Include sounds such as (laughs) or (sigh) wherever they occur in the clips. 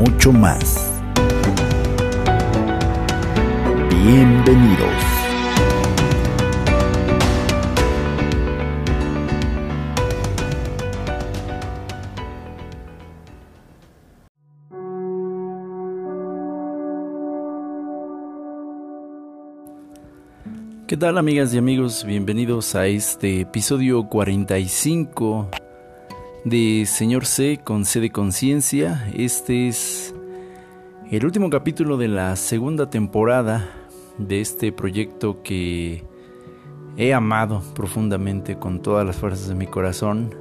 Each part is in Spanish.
mucho más. Bienvenidos. ¿Qué tal amigas y amigos? Bienvenidos a este episodio 45 de Señor C con C de Conciencia. Este es el último capítulo de la segunda temporada de este proyecto que he amado profundamente con todas las fuerzas de mi corazón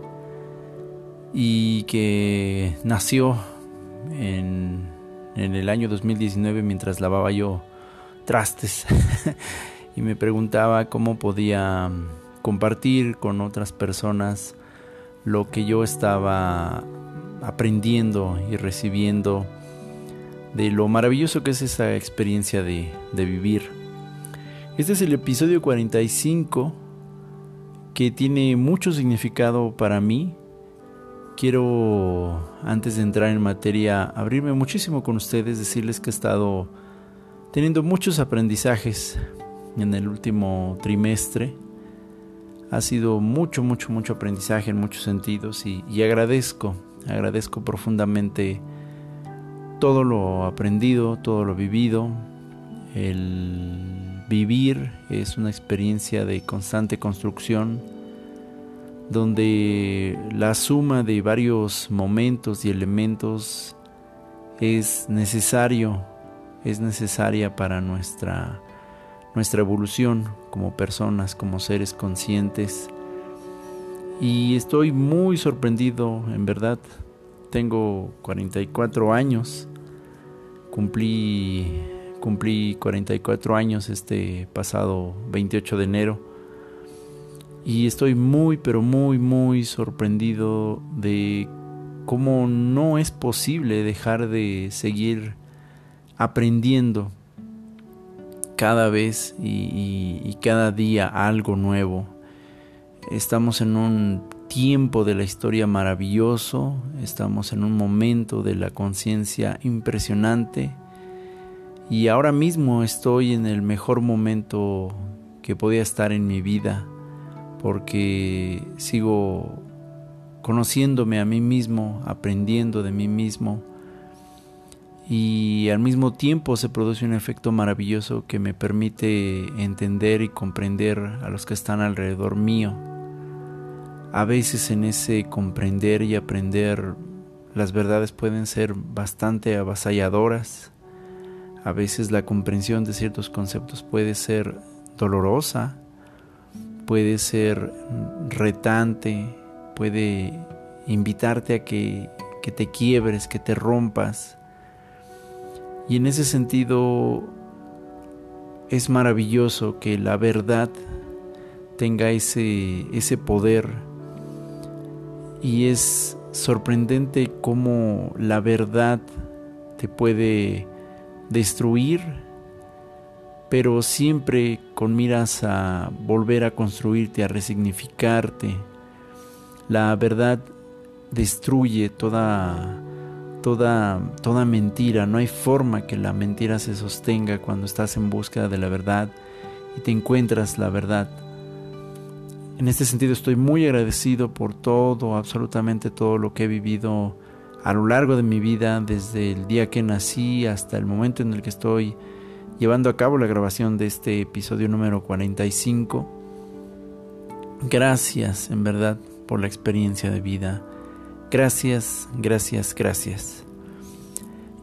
y que nació en, en el año 2019 mientras lavaba yo trastes. (laughs) y me preguntaba cómo podía compartir con otras personas lo que yo estaba aprendiendo y recibiendo de lo maravilloso que es esa experiencia de, vivir. Este es el episodio 45 que tiene mucho significado para mí. Quiero, antes de entrar en materia, abrirme muchísimo con ustedes, decirles que he estado teniendo muchos aprendizajes en el último trimestre. Ha sido mucho, mucho, mucho aprendizaje en muchos sentidos y, agradezco, agradezco profundamente todo lo aprendido, todo lo vivido. El vivir es una experiencia de constante construcción donde la suma de varios momentos y elementos es necesario, es necesaria para nuestra nuestra evolución como personas, como seres conscientes. Y estoy muy sorprendido, en verdad. Tengo 44 años. Cumplí, cumplí 44 años este pasado 28 de enero. Y estoy muy, pero muy, muy sorprendido de cómo no es posible dejar de seguir aprendiendo cada vez y, cada día algo nuevo. Estamos en un tiempo de la historia maravilloso, estamos en un momento de la conciencia impresionante y ahora mismo estoy en el mejor momento que podía estar en mi vida porque sigo conociéndome a mí mismo, aprendiendo de mí mismo y al mismo tiempo se produce un efecto maravilloso que me permite entender y comprender a los que están alrededor mío. A veces en ese comprender y aprender las verdades pueden ser bastante avasalladoras. A veces la comprensión de ciertos conceptos puede ser dolorosa, puede ser retante, puede invitarte a que, que te quiebres, que te rompas y en ese sentido es maravilloso que la verdad tenga ese, ese poder y es sorprendente cómo la verdad te puede destruir, pero siempre con miras a volver a construirte, a resignificarte. La verdad destruye toda toda, toda mentira. No hay forma que la mentira se sostenga cuando estás en búsqueda de la verdad y te encuentras la verdad. En este sentido estoy muy agradecido por todo, absolutamente todo lo que he vivido a lo largo de mi vida, desde el día que nací hasta el momento en el que estoy llevando a cabo la grabación de este episodio número 45. Gracias, en verdad, por la experiencia de vida. Gracias, gracias, gracias.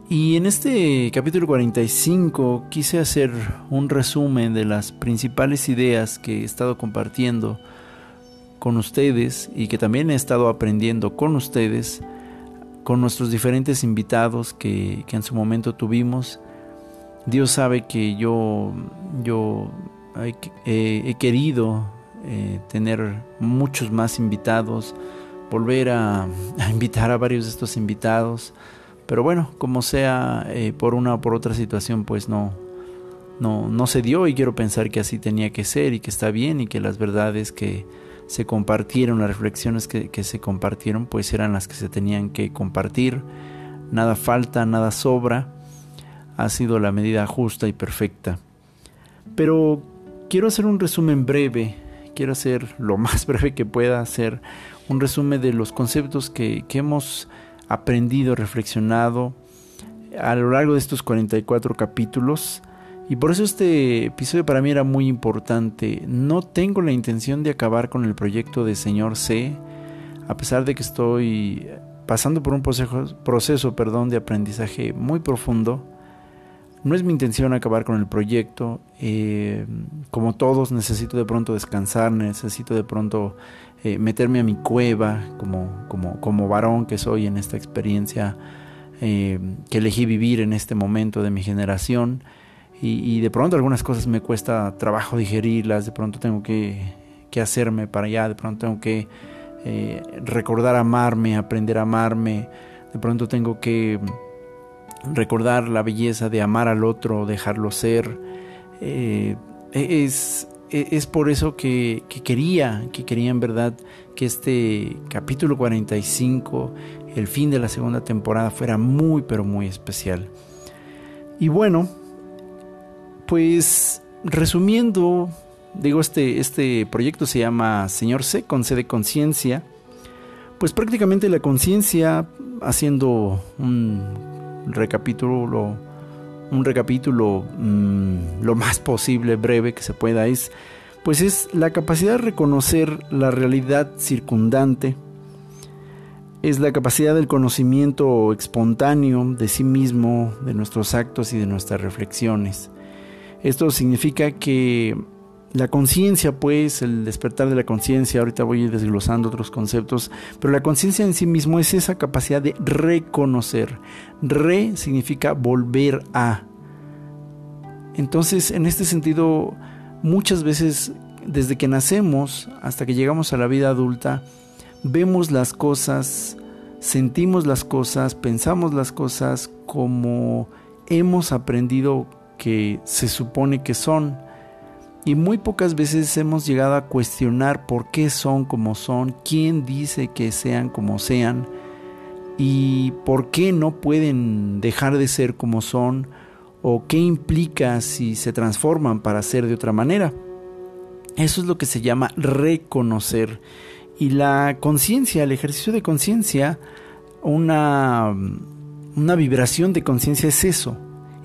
Y en este capítulo 45 quise hacer un resumen de las principales ideas que he estado compartiendo con ustedes y que también he estado aprendiendo con ustedes con nuestros diferentes invitados que, en su momento tuvimos. Dios sabe que yo, yo he, querido eh, tener muchos más invitados, volver a, invitar a varios de estos invitados, pero bueno, como sea, eh, por una o por otra situación, pues no, no, no se dio y quiero pensar que así tenía que ser y que está bien y que las verdades que se compartieron, las reflexiones que, que se compartieron, pues eran las que se tenían que compartir. Nada falta, nada sobra. Ha sido la medida justa y perfecta. Pero quiero hacer un resumen breve, quiero hacer lo (laughs) más breve que pueda, hacer un resumen de los conceptos que, que hemos aprendido, reflexionado a lo largo de estos 44 capítulos y por eso este episodio para mí era muy importante. No tengo la intención de acabar con el proyecto de Señor C, a pesar de que estoy pasando por un proceso, proceso perdón, de aprendizaje muy profundo. No es mi intención acabar con el proyecto. Eh, como todos, necesito de pronto descansar, necesito de pronto eh, meterme a mi cueva como, como, como varón que soy en esta experiencia eh, que elegí vivir en este momento de mi generación y, de pronto algunas cosas me cuesta trabajo digerirlas, de pronto tengo que, que hacerme para allá, de pronto tengo que eh, recordar amarme, aprender a amarme, de pronto tengo que recordar la belleza de amar al otro, dejarlo ser. Eh, es, es por eso que, que, quería, que quería en verdad que este capítulo 45, el fin de la segunda temporada, fuera muy, pero muy especial. Y bueno, pues resumiendo, digo, este, este proyecto se llama Señor C, con C de conciencia. Pues prácticamente la conciencia, haciendo un recapítulo, un recapítulo mm, lo más posible breve que se pueda, es, pues es la capacidad de reconocer la realidad circundante, es la capacidad del conocimiento espontáneo de sí mismo, de nuestros actos y de nuestras reflexiones. Esto significa que la conciencia, pues, el despertar de la conciencia, ahorita voy a ir desglosando otros conceptos, pero la conciencia en sí mismo es esa capacidad de reconocer. Re significa volver a. Entonces, en este sentido, muchas veces, desde que nacemos hasta que llegamos a la vida adulta, vemos las cosas, sentimos las cosas, pensamos las cosas como hemos aprendido que se supone que son. Y muy pocas veces hemos llegado a cuestionar por qué son como son, quién dice que sean como sean y por qué no pueden dejar de ser como son o qué implica si se transforman para ser de otra manera. Eso es lo que se llama reconocer. Y la conciencia, el ejercicio de conciencia, una, una vibración de conciencia es eso,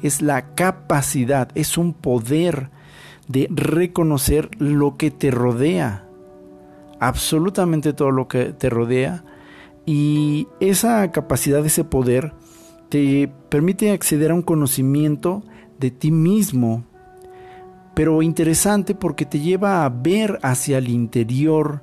es la capacidad, es un poder de reconocer lo que te rodea, absolutamente todo lo que te rodea, y esa capacidad, ese poder, te permite acceder a un conocimiento de ti mismo, pero interesante porque te lleva a ver hacia el interior,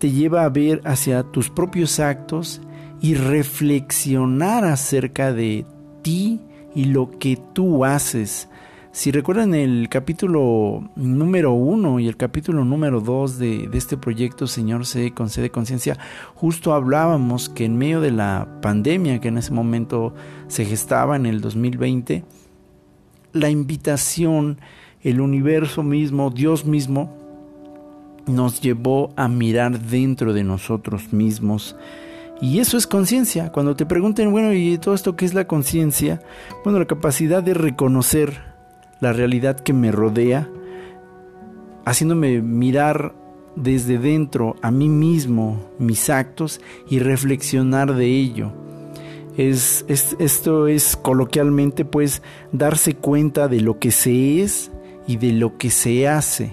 te lleva a ver hacia tus propios actos y reflexionar acerca de ti y lo que tú haces. Si recuerdan el capítulo número uno y el capítulo número dos de, este proyecto Señor C con C de conciencia, justo hablábamos que en medio de la pandemia que en ese momento se gestaba en el 2020, la invitación, el universo mismo, Dios mismo, nos llevó a mirar dentro de nosotros mismos y eso es conciencia. Cuando te pregunten, bueno, ¿y todo esto qué es la conciencia? Bueno, la capacidad de reconocer la realidad que me rodea, haciéndome mirar desde dentro a mí mismo, mis actos y reflexionar de ello. Es, esto es coloquialmente pues darse cuenta de lo que se es y de lo que se hace.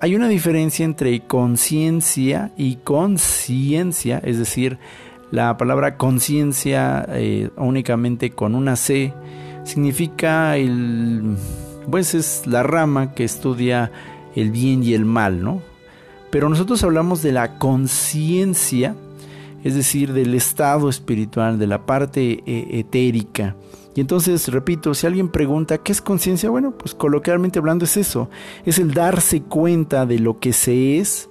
Hay una diferencia entre conciencia y conciencia, es decir, la palabra conciencia eh, únicamente con una C significa el, pues es la rama que estudia el bien y el mal, ¿no? Pero nosotros hablamos de la conciencia es decir, del estado espiritual, de la parte eh, etérica. Y entonces, repito, si alguien pregunta, ¿qué es conciencia? Bueno, pues coloquialmente hablando es eso, es el darse cuenta de lo que se es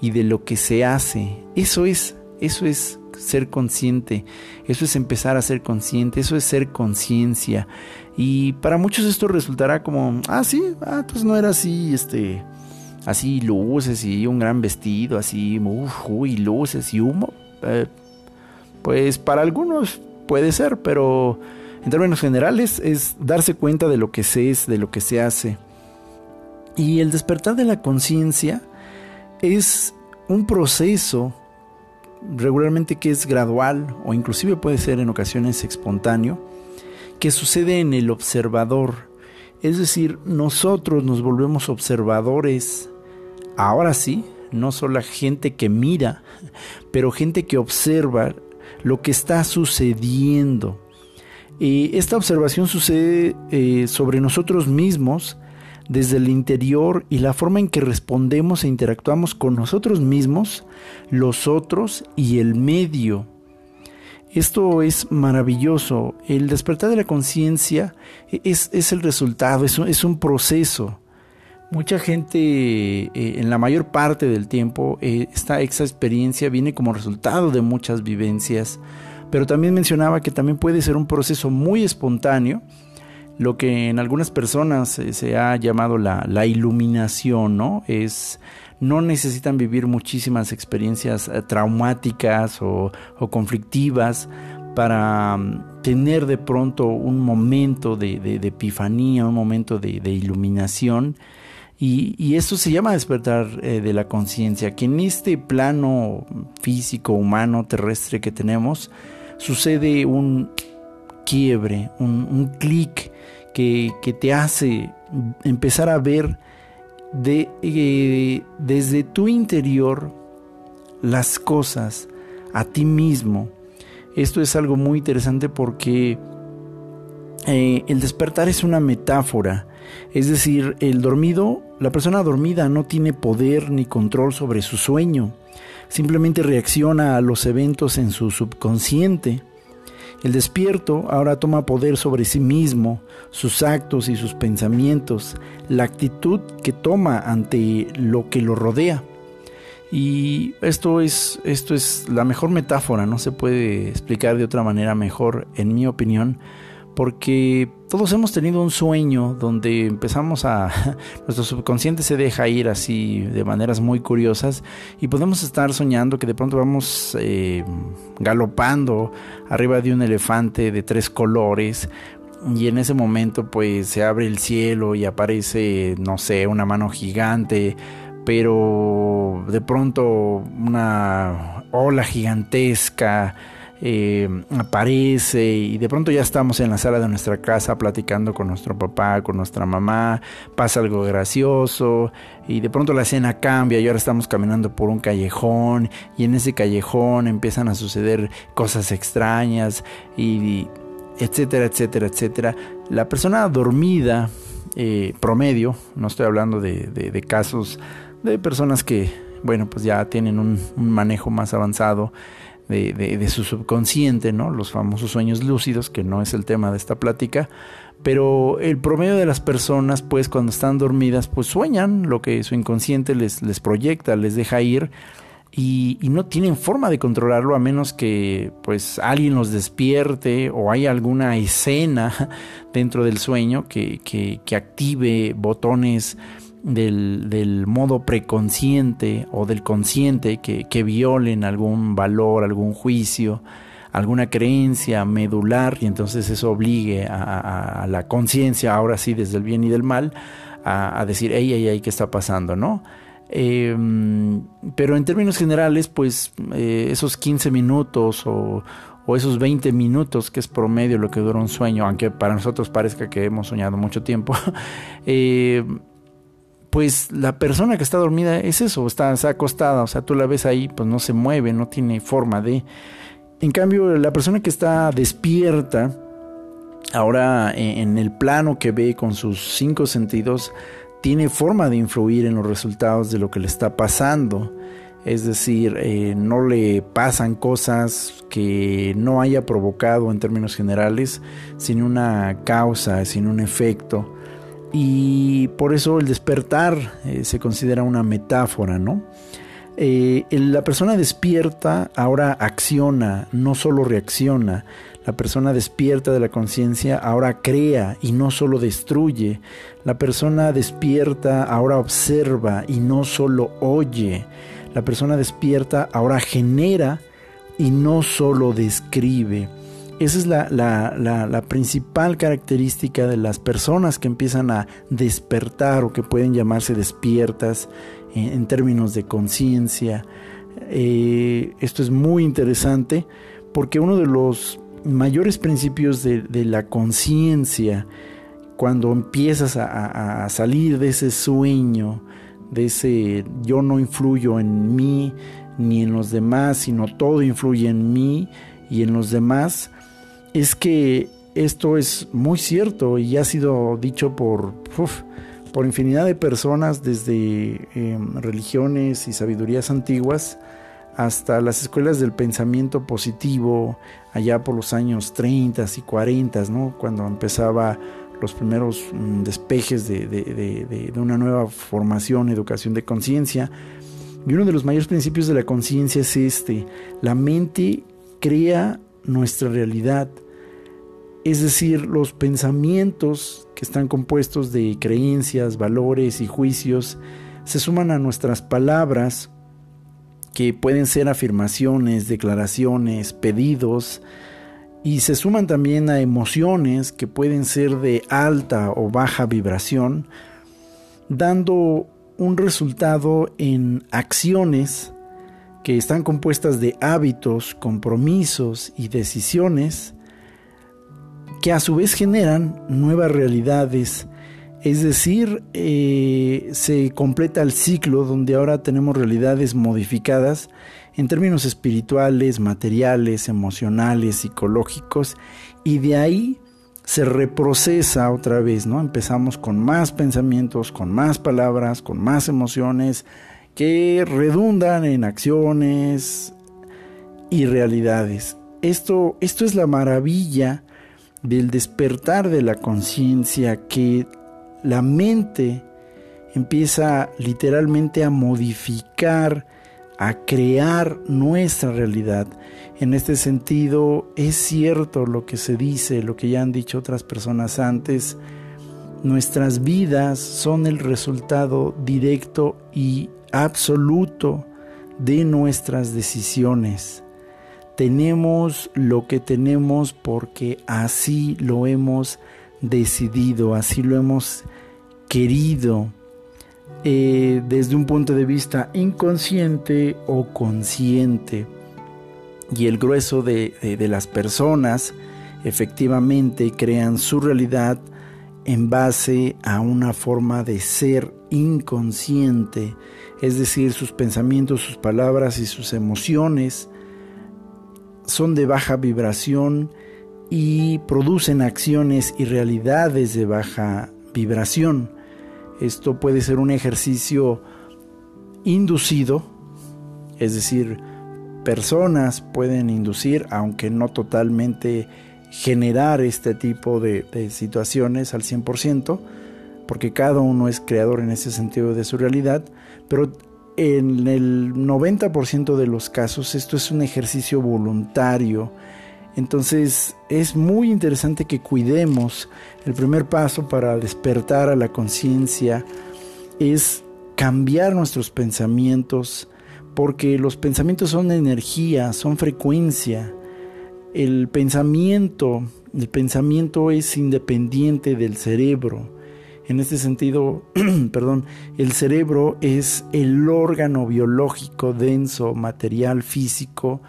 y de lo que se hace. Eso es, eso es ser consciente, eso es empezar a ser consciente, eso es ser conciencia. Y para muchos esto resultará como, ah, sí, ah, pues no era así, este, así luces y un gran vestido, así, uy, luces y humo. Eh, pues para algunos puede ser, pero en términos generales es darse cuenta de lo que se es, de lo que se hace. Y el despertar de la conciencia es un proceso regularmente que es gradual o inclusive puede ser en ocasiones espontáneo, que sucede en el observador. Es decir, nosotros nos volvemos observadores, ahora sí, no solo gente que mira, (laughs) pero gente que observa lo que está sucediendo. Y esta observación sucede eh, sobre nosotros mismos desde el interior y la forma en que respondemos e interactuamos con nosotros mismos, los otros y el medio. Esto es maravilloso. El despertar de la conciencia es, es, el resultado, es un, es un proceso. Mucha gente, eh, en la mayor parte del tiempo, eh, esta, esta experiencia viene como resultado de muchas vivencias, pero también mencionaba que también puede ser un proceso muy espontáneo, lo que en algunas personas eh, se ha llamado la, la, iluminación, ¿no? Es, no necesitan vivir muchísimas experiencias eh, traumáticas o, conflictivas para mm, tener de pronto un momento de, epifanía, un momento de, de iluminación. Y, esto se llama despertar eh, de la conciencia, que en este plano físico, humano, terrestre que tenemos, sucede un quiebre, un clic que, te hace empezar a ver de, eh, desde tu interior las cosas a ti mismo. Esto es algo muy interesante porque eh, el despertar es una metáfora. Es decir, el dormido, la persona dormida no tiene poder ni control sobre su sueño. Simplemente reacciona a los eventos en su subconsciente. El despierto ahora toma poder sobre sí mismo, sus actos y sus pensamientos, la actitud que toma ante lo que lo rodea. Y esto es, esto es la mejor metáfora, no se puede explicar de otra manera mejor, en mi opinión, porque todos hemos tenido un sueño donde empezamos a, (laughs) nuestro subconsciente se deja ir así de maneras muy curiosas y podemos estar soñando que de pronto vamos eh, galopando arriba de un elefante de tres colores y en ese momento pues se abre el cielo y aparece, no sé, una mano gigante, pero de pronto una ola gigantesca eh, aparece y de pronto ya estamos en la sala de nuestra casa platicando con nuestro papá, con nuestra mamá, pasa algo gracioso y de pronto la escena cambia y ahora estamos caminando por un callejón y en ese callejón empiezan a suceder cosas extrañas y, etcétera, etcétera, etcétera. La persona dormida, eh, promedio, no estoy hablando de, casos de personas que, bueno, pues ya tienen un manejo más avanzado, de, su subconsciente, ¿no? Los famosos sueños lúcidos, que no es el tema de esta plática, pero el promedio de las personas, pues cuando están dormidas, pues sueñan lo que su inconsciente les, les proyecta, les deja ir. Y, no tienen forma de controlarlo a menos que pues alguien los despierte o hay alguna escena (laughs) dentro del sueño que, que, que active botones del, modo preconsciente o del consciente que, que, violen algún valor, algún juicio, alguna creencia medular y entonces eso obligue a, a, la conciencia, ahora sí desde el bien y del mal, a, a decir, ey, ey, ey, ¿qué está pasando? ¿No? Eh, pero en términos generales, pues eh, esos 15 minutos o, o esos 20 minutos, que es promedio lo que dura un sueño, aunque para nosotros parezca que hemos soñado mucho tiempo, (laughs) eh, pues la persona que está dormida es eso, está, acostada, o sea, tú la ves ahí, pues no se mueve, no tiene forma de... En cambio, la persona que está despierta, ahora en el plano que ve con sus cinco sentidos, tiene forma de influir en los resultados de lo que le está pasando. es decir, eh, no le pasan cosas que no haya provocado en términos generales, sin una causa, sin un efecto. Y por eso el despertar eh, se considera una metáfora, ¿no? Eh, la persona despierta ahora acciona, no solo reacciona. La persona despierta de la conciencia ahora crea y no solo destruye. La persona despierta ahora observa y no solo oye. La persona despierta ahora genera y no solo describe. Esa es la, principal característica de las personas que empiezan a despertar o que pueden llamarse despiertas en, términos de conciencia. Eh, esto es muy interesante porque uno de los mayores principios de, la conciencia, cuando empiezas a salir de ese sueño, de ese yo no influyo en mí ni en los demás, sino todo influye en mí y en los demás, es que esto es muy cierto y ha sido dicho por, por infinidad de personas, desde em, religiones y sabidurías antiguas hasta las escuelas del pensamiento positivo, allá por los años 30 y 40, ¿no? cuando empezaba los primeros mm, despejes de, una nueva formación, educación de conciencia. Y uno de los mayores principios de la conciencia es este, la mente crea nuestra realidad, es decir, los pensamientos que están compuestos de creencias, valores y juicios se suman a nuestras palabras, que pueden ser afirmaciones, declaraciones, pedidos, y se suman también a emociones que pueden ser de alta o baja vibración, dando un resultado en acciones que están compuestas de hábitos, compromisos y decisiones que a su vez generan nuevas realidades. Es decir, eh, se completa el ciclo donde ahora tenemos realidades modificadas en términos espirituales, materiales, emocionales, psicológicos, y de ahí se reprocesa otra vez, ¿no? Empezamos con más pensamientos, con más palabras, con más emociones que redundan en acciones y realidades. Esto, esto es la maravilla del despertar de la conciencia que la mente empieza literalmente a modificar a crear nuestra realidad. En este sentido, es cierto lo que se dice, lo que ya han dicho otras personas antes, nuestras vidas son el resultado directo y absoluto de nuestras decisiones. Tenemos lo que tenemos porque así lo hemos decidido, así lo hemos querido. Eh, desde un punto de vista inconsciente o consciente. Y el grueso de, de las personas efectivamente crean su realidad en base a una forma de ser inconsciente, es decir, sus pensamientos, sus palabras y sus emociones son de baja vibración y producen acciones y realidades de baja vibración. Esto puede ser un ejercicio inducido, es decir, personas pueden inducir, aunque no totalmente generar este tipo de, situaciones al 100%, porque cada uno es creador en ese sentido de su realidad, pero en el 90% de los casos esto es un ejercicio voluntario. Entonces es muy interesante que cuidemos el primer paso para despertar a la conciencia es cambiar nuestros pensamientos, porque los pensamientos son energía, son frecuencia. El pensamiento, el pensamiento es independiente del cerebro. En este sentido, (clears throat) perdón, el cerebro es el órgano biológico denso, material, físico,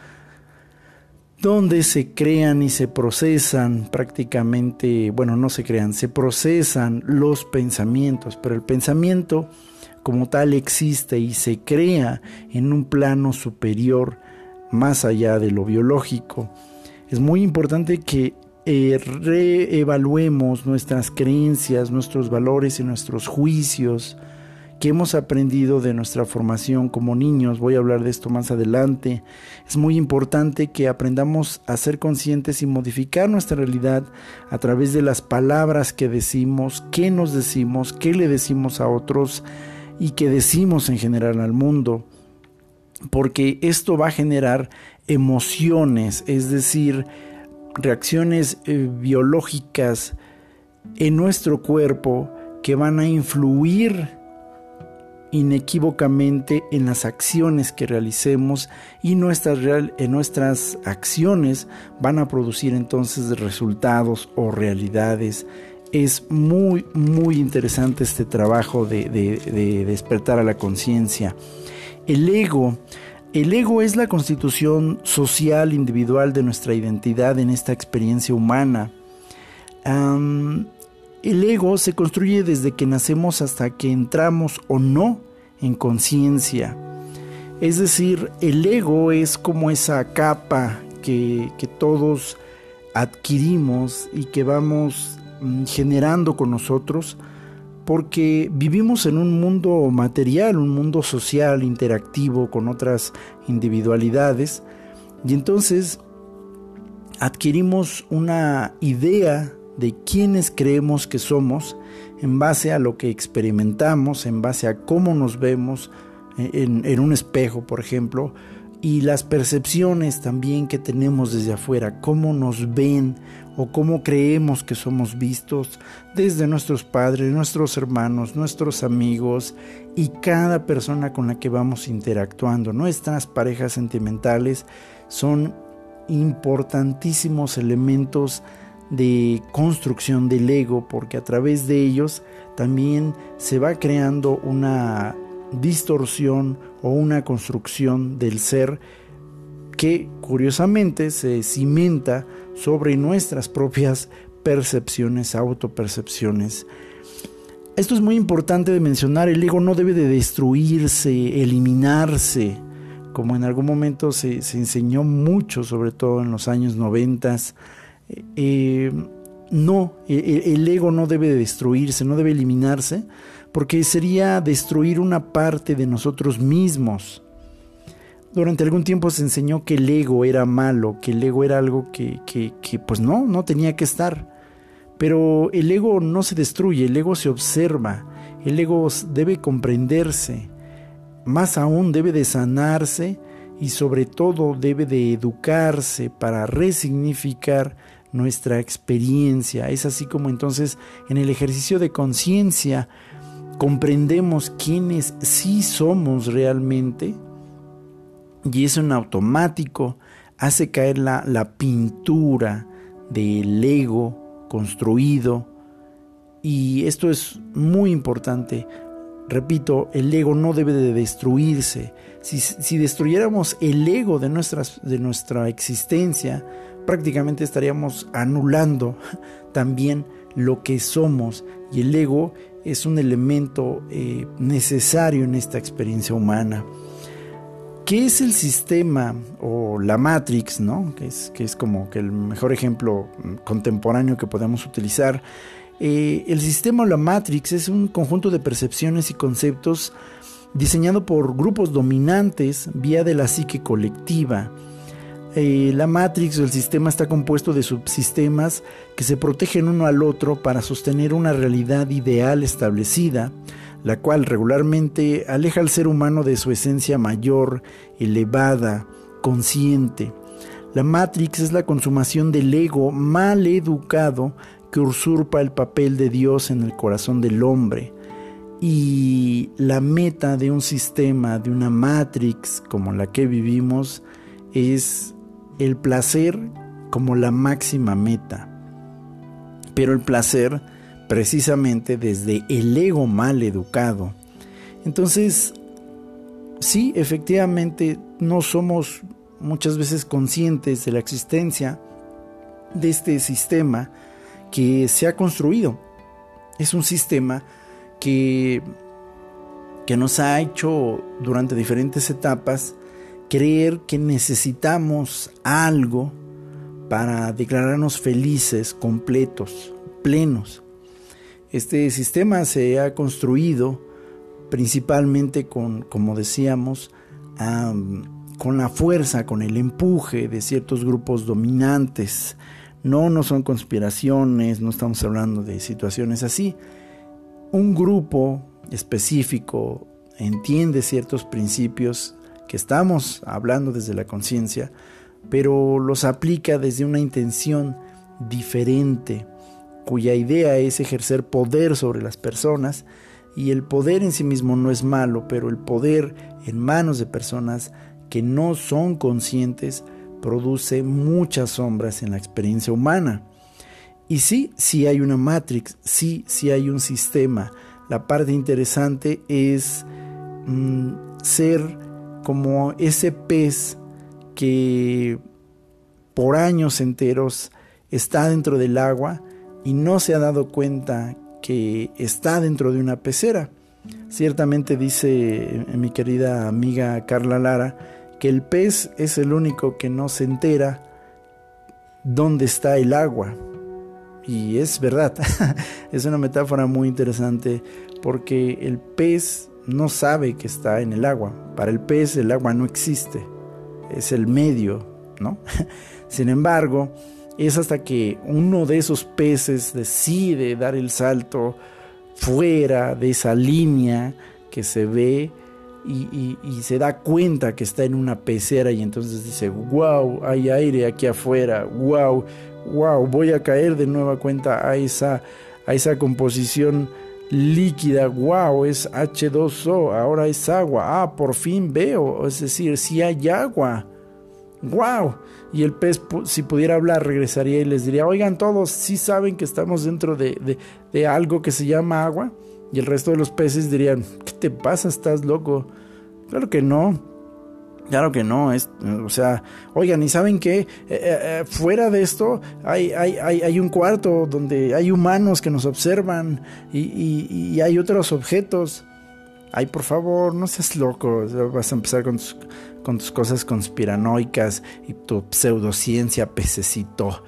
donde se crean y se procesan prácticamente, bueno, no se crean, se procesan los pensamientos, pero el pensamiento como tal existe y se crea en un plano superior más allá de lo biológico. Es muy importante que eh, reevaluemos nuestras creencias, nuestros valores y nuestros juicios que hemos aprendido de nuestra formación como niños, voy a hablar de esto más adelante, es muy importante que aprendamos a ser conscientes y modificar nuestra realidad a través de las palabras que decimos, qué nos decimos, qué le decimos a otros y qué decimos en general al mundo, porque esto va a generar emociones, es decir, reacciones eh, biológicas en nuestro cuerpo que van a influir inequívocamente en las acciones que realicemos y nuestras, en nuestras acciones van a producir entonces resultados o realidades. Es muy, muy interesante este trabajo de, de despertar a la conciencia. El ego, el ego es la constitución social individual de nuestra identidad en esta experiencia humana. El ego se construye desde que nacemos hasta que entramos o no en conciencia. Es decir, el ego es como esa capa que, que todos adquirimos y que vamos mm, generando con nosotros porque vivimos en un mundo material, un mundo social, interactivo con otras individualidades y entonces adquirimos una idea de quiénes creemos que somos en base a lo que experimentamos, en base a cómo nos vemos eh, en, un espejo, por ejemplo, y las percepciones también que tenemos desde afuera, cómo nos ven o cómo creemos que somos vistos desde nuestros padres, nuestros hermanos, nuestros amigos y cada persona con la que vamos interactuando. Nuestras parejas sentimentales son importantísimos elementos de construcción del ego, porque a través de ellos también se va creando una distorsión o una construcción del ser que curiosamente se cimenta sobre nuestras propias percepciones, autopercepciones. Esto es muy importante de mencionar, el ego no debe de destruirse, eliminarse, como en algún momento se, se enseñó mucho, sobre todo en los años noventas, eh, no, e, e, el ego no debe destruirse, no debe eliminarse, porque sería destruir una parte de nosotros mismos. Durante algún tiempo se enseñó que el ego era malo, que el ego era algo que, que, que pues no, no tenía que estar. Pero el ego no se destruye, el ego se observa, el ego debe comprenderse, más aún debe de sanarse y sobre todo debe de educarse para resignificar nuestra experiencia. Es así como entonces en el ejercicio de conciencia comprendemos quiénes sí somos realmente y eso en automático hace caer la, la pintura del ego construido y esto es muy importante. Repito, el ego no debe de destruirse. Si, si destruyéramos el ego de, nuestras, de nuestra existencia, prácticamente estaríamos anulando (laughs) también lo que somos y el ego es un elemento eh, necesario en esta experiencia humana. ¿Qué es el sistema o la Matrix, ¿no? que, es, que es como que el mejor ejemplo mm, contemporáneo que podemos utilizar? Eh, el sistema o la Matrix es un conjunto de percepciones y conceptos diseñado por grupos dominantes vía de la psique colectiva eh, la Matrix o el sistema está compuesto de subsistemas que se protegen uno al otro para sostener una realidad ideal establecida, la cual regularmente aleja al ser humano de su esencia mayor, elevada, consciente. La Matrix es la consumación del ego mal educado que usurpa el papel de Dios en el corazón del hombre. Y la meta de un sistema, de una Matrix como la que vivimos, es el placer como la máxima meta. Pero el placer precisamente desde el ego mal educado. Entonces, sí, efectivamente, no somos muchas veces conscientes de la existencia de este sistema que se ha construido. Es un sistema que, que nos ha hecho durante diferentes etapas creer que necesitamos algo para declararnos felices, completos, plenos. Este sistema se ha construido principalmente con, como decíamos, con la fuerza, con el empuje de ciertos grupos dominantes. No, no son conspiraciones, no estamos hablando de situaciones así. Un grupo específico entiende ciertos principios que estamos hablando desde la conciencia, pero los aplica desde una intención diferente, cuya idea es ejercer poder sobre las personas, y el poder en sí mismo no es malo, pero el poder en manos de personas que no son conscientes produce muchas sombras en la experiencia humana. Y sí, sí hay una matrix, sí, sí hay un sistema. La parte interesante es mm, ser como ese pez que por años enteros está dentro del agua y no se ha dado cuenta que está dentro de una pecera. Ciertamente dice eh, mi querida amiga Carla Lara que el pez es el único que no se entera dónde está el agua. Y es verdad, (laughs) es una metáfora muy interesante porque el pez no sabe que está en el agua. Para el pez el agua no existe, es el medio, ¿no? (laughs) Sin embargo, es hasta que uno de esos peces decide dar el salto fuera de esa línea que se ve y, se da cuenta que está en una pecera y entonces dice, wow, hay aire aquí afuera, wow, wow, voy a caer de nueva cuenta a esa, a esa composición líquida, wow, es H2O, ahora es agua, ah, por fin veo, es decir, si hay agua, wow. Y el pez, si pudiera hablar, regresaría y les diría, oigan todos, si saben que estamos dentro de, de algo que se llama agua? Y el resto de los peces dirían, ¿qué te pasa? ¿Estás loco? Claro que no. Claro que no, es, o sea, oigan, ¿y saben qué? Eh, eh, eh, fuera de esto hay, hay, hay, un cuarto donde hay humanos que nos observan y, hay otros objetos. Ay, por favor, no seas loco, vas a empezar con tus, con tus cosas conspiranoicas y tu pseudociencia, pececito.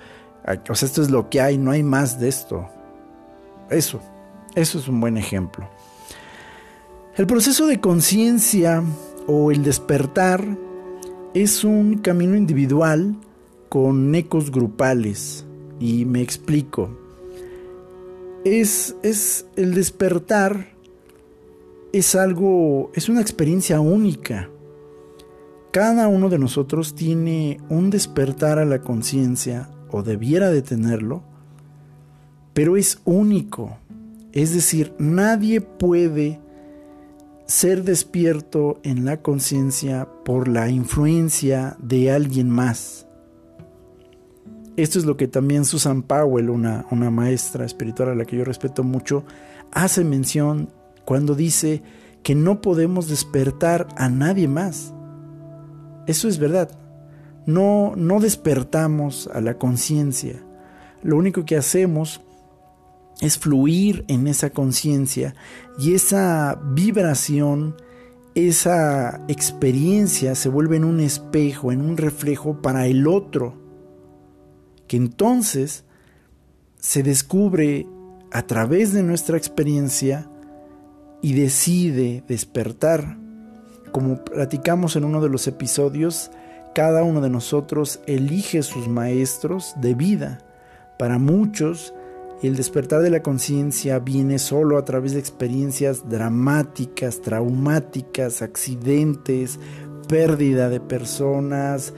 O sea, esto es lo que hay, no hay más de esto. Eso. Eso es un buen ejemplo. El proceso de conciencia o el despertar es un camino individual con ecos grupales. Y me explico. Es, es el despertar es algo, es una experiencia única. Cada uno de nosotros tiene un despertar a la conciencia, o debiera de tenerlo, pero es único. Es decir, nadie puede ser despierto en la conciencia por la influencia de alguien más. Esto es lo que también Susan Powell, una, una maestra espiritual a la que yo respeto mucho, hace mención cuando dice que no podemos despertar a nadie más. Eso es verdad. No, no despertamos a la conciencia. Lo único que hacemos es fluir en esa conciencia y esa vibración, esa experiencia se vuelve en un espejo, en un reflejo para el otro, que entonces se descubre a través de nuestra experiencia y decide despertar. Como platicamos en uno de los episodios, cada uno de nosotros elige sus maestros de vida. Para muchos, el despertar de la conciencia viene solo a través de experiencias dramáticas, traumáticas, accidentes, pérdida de personas,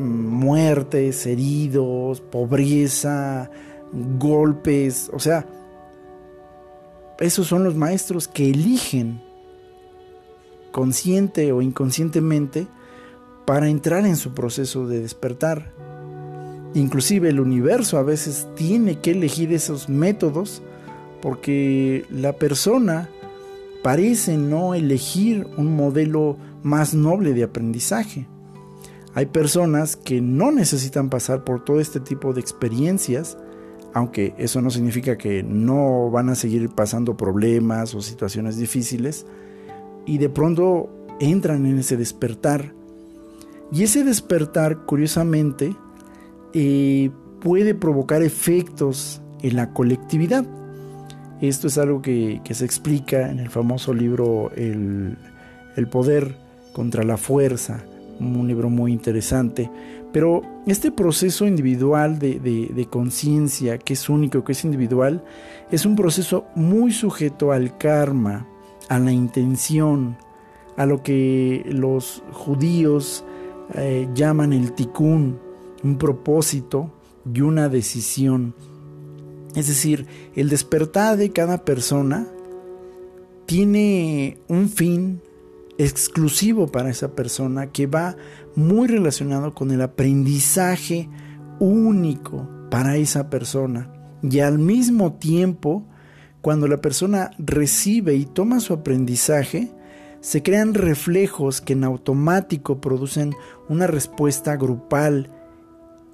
muertes, heridos, pobreza, golpes. O sea, esos son los maestros que eligen consciente o inconscientemente para entrar en su proceso de despertar. Inclusive el universo a veces tiene que elegir esos métodos porque la persona parece no elegir un modelo más noble de aprendizaje. Hay personas que no necesitan pasar por todo este tipo de experiencias, aunque eso no significa que no van a seguir pasando problemas o situaciones difíciles, y de pronto entran en ese despertar. Y ese despertar, curiosamente, puede provocar efectos en la colectividad. Esto es algo que, se explica en el famoso libro el, poder contra la fuerza, un libro muy interesante. Pero este proceso individual de, de conciencia, que es único, que es individual, es un proceso muy sujeto al karma, a la intención, a lo que los judíos eh, llaman el tikkun, un propósito y una decisión. Es decir, el despertar de cada persona tiene un fin exclusivo para esa persona que va muy relacionado con el aprendizaje único para esa persona. Y al mismo tiempo, cuando la persona recibe y toma su aprendizaje, se crean reflejos que en automático producen una respuesta grupal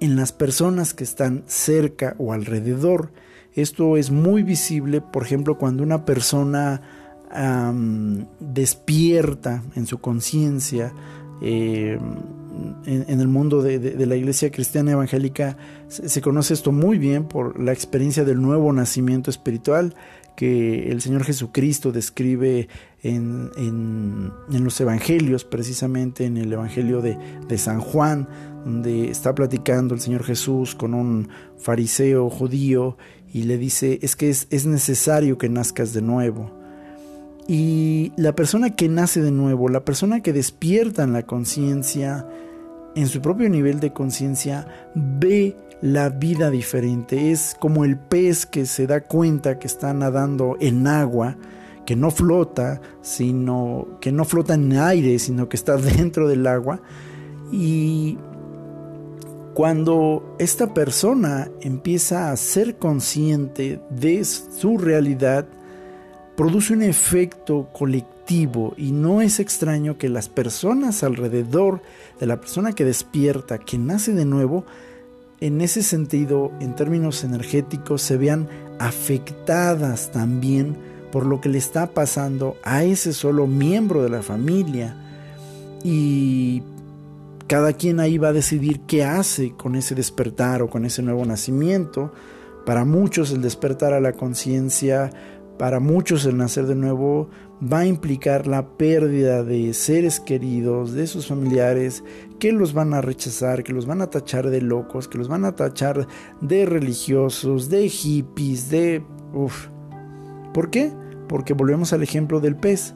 en las personas que están cerca o alrededor. Esto es muy visible, por ejemplo, cuando una persona despierta en su conciencia, eh, en, el mundo de, la iglesia cristiana evangélica se, conoce esto muy bien por la experiencia del nuevo nacimiento espiritual que el Señor Jesucristo describe en, en, los evangelios, precisamente en el Evangelio de, de, San Juan, donde está platicando el Señor Jesús con un fariseo judío y le dice, es que es, es necesario que nazcas de nuevo. Y la persona que nace de nuevo, la persona que despierta en la conciencia, en su propio nivel de conciencia, ve la vida diferente. Es como el pez que se da cuenta que está nadando en agua, que no flota, sino que no flota en aire, sino que está (laughs) dentro del agua. Y cuando esta persona empieza a ser consciente de su realidad, produce un efecto colectivo y no es extraño que las personas alrededor de la persona que despierta, que nace de nuevo, en ese sentido, en términos energéticos, se vean afectadas también por lo que le está pasando a ese solo miembro de la familia. Y cada quien ahí va a decidir qué hace con ese despertar o con ese nuevo nacimiento. Para muchos el despertar a la conciencia, para muchos el nacer de nuevo va a implicar la pérdida de seres queridos, de sus familiares, que los van a rechazar, que los van a tachar de locos, que los van a tachar de religiosos, de hippies, de... Uf. ¿Por qué? Porque volvemos al ejemplo del pez.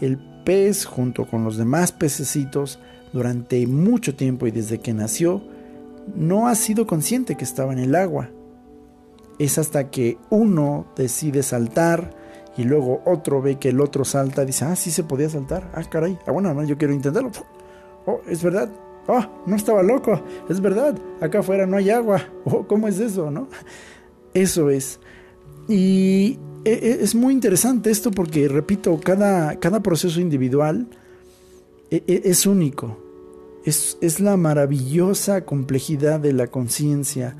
El pez junto con los demás pececitos durante mucho tiempo y desde que nació no ha sido consciente que estaba en el agua. Es hasta que uno decide saltar, y luego otro ve que el otro salta, dice, ah, sí se podía saltar, ah, caray, ah, bueno, yo quiero intentarlo. Oh, es verdad, oh, no estaba loco, es verdad, acá afuera no hay agua, oh, ¿cómo es eso, no? Eso es. Y e, e, es muy interesante esto porque, repito, cada, cada proceso individual e, es único. Es, es la maravillosa complejidad de la conciencia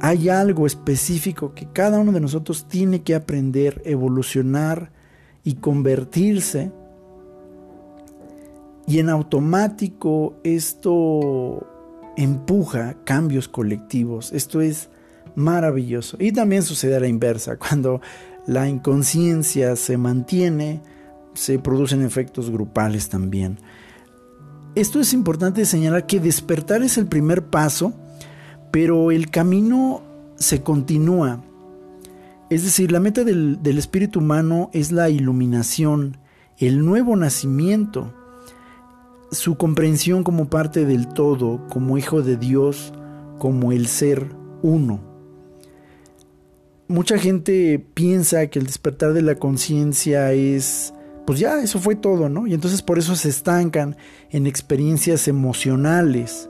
hay algo específico que cada uno de nosotros tiene que aprender, evolucionar y convertirse. Y en automático esto empuja cambios colectivos. Esto es maravilloso. Y también sucede a la inversa. Cuando la inconsciencia se mantiene, se producen efectos grupales también. Esto es importante señalar que despertar es el primer paso pero el camino se continúa. Es decir, la meta del, espíritu humano es la iluminación, el nuevo nacimiento, su comprensión como parte del todo, como hijo de Dios, como el ser uno. Mucha gente piensa que el despertar de la conciencia es, pues ya, eso fue todo, ¿no? Y entonces por eso se estancan en experiencias emocionales,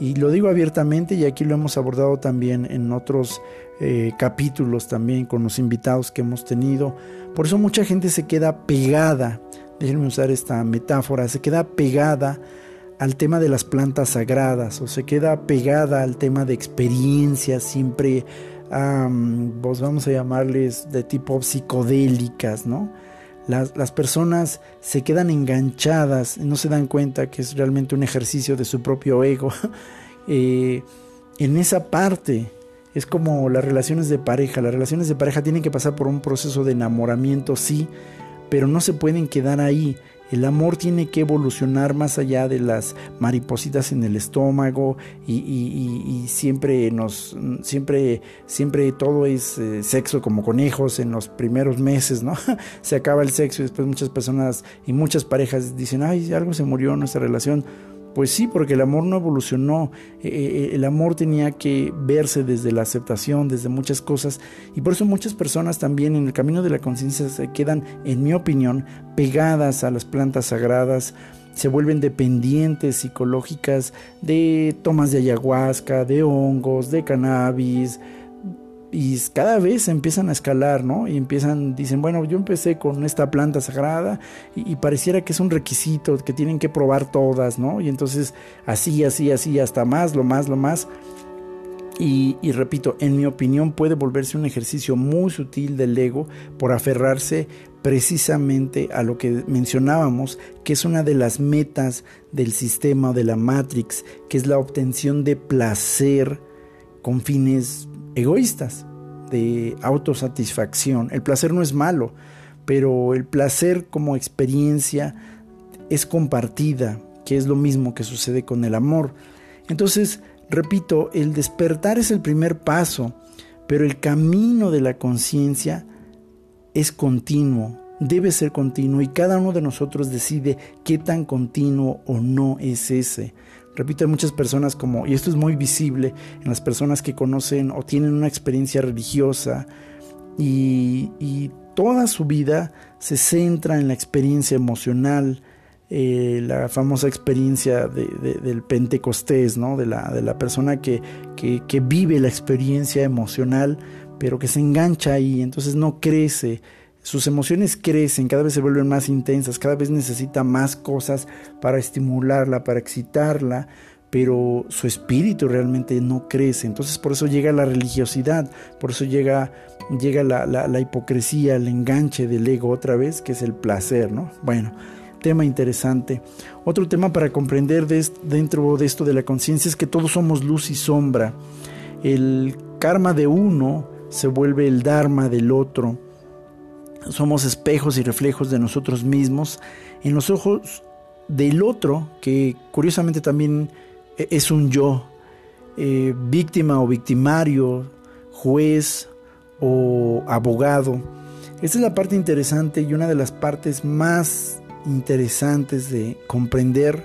y lo digo abiertamente y aquí lo hemos abordado también en otros eh, capítulos también con los invitados que hemos tenido. Por eso mucha gente se queda pegada, déjenme usar esta metáfora, se queda pegada al tema de las plantas sagradas o se queda pegada al tema de experiencias siempre, pues vamos a llamarles de tipo psicodélicas, ¿no? Las, personas se quedan enganchadas, no se dan cuenta que es realmente un ejercicio de su propio ego. (laughs) Eh, en esa parte, Es como las relaciones de pareja. Las relaciones de pareja tienen que pasar por un proceso de enamoramiento, sí, pero no se pueden quedar ahí. El amor tiene que evolucionar más allá de las maripositas en el estómago y, siempre nos, siempre, siempre todo es eh, sexo como conejos en los primeros meses, ¿no? (laughs) se acaba el sexo y después muchas personas y muchas parejas dicen, ay, algo se murió en nuestra relación. Pues sí, porque el amor no evolucionó, eh, eh, el amor tenía que verse desde la aceptación, desde muchas cosas, y por eso muchas personas también en el camino de la conciencia se quedan, en mi opinión, pegadas a las plantas sagradas, se vuelven dependientes psicológicas de tomas de ayahuasca, de hongos, de cannabis, y cada vez empiezan a escalar, ¿no? Y empiezan, dicen, bueno, yo empecé con esta planta sagrada y, pareciera que es un requisito, que tienen que probar todas, ¿no? Y entonces así, así, así, hasta más, lo más, lo más. Y, y, repito, en mi opinión puede volverse un ejercicio muy sutil del ego por aferrarse precisamente a lo que mencionábamos, que es una de las metas del sistema de la Matrix, que es la obtención de placer con fines egoístas, de autosatisfacción. El placer no es malo, pero el placer como experiencia es compartida, que es lo mismo que sucede con el amor. Entonces, repito, el despertar es el primer paso, pero el camino de la conciencia es continuo, debe ser continuo y cada uno de nosotros decide qué tan continuo o no es ese. Repito, hay muchas personas como, y esto es muy visible en las personas que conocen o tienen una experiencia religiosa y, toda su vida se centra en la experiencia emocional, eh, la famosa experiencia del Pentecostés, ¿no? de, la, de la persona que, que, que vive la experiencia emocional, pero que se engancha ahí, entonces no crece sus emociones crecen, cada vez se vuelven más intensas, cada vez necesita más cosas para estimularla, para excitarla, pero su espíritu realmente no crece. Entonces por eso llega la religiosidad, por eso llega, llega la, hipocresía, el enganche del ego otra vez, que es el placer, ¿no? Bueno, tema interesante. Otro tema para comprender dentro de esto de la conciencia es que todos somos luz y sombra. El karma de uno se vuelve el dharma del otro somos espejos y reflejos de nosotros mismos en los ojos del otro, que curiosamente también e-, es un yo, eh, víctima o victimario, juez o abogado. Esta es la parte interesante y una de las partes más interesantes de comprender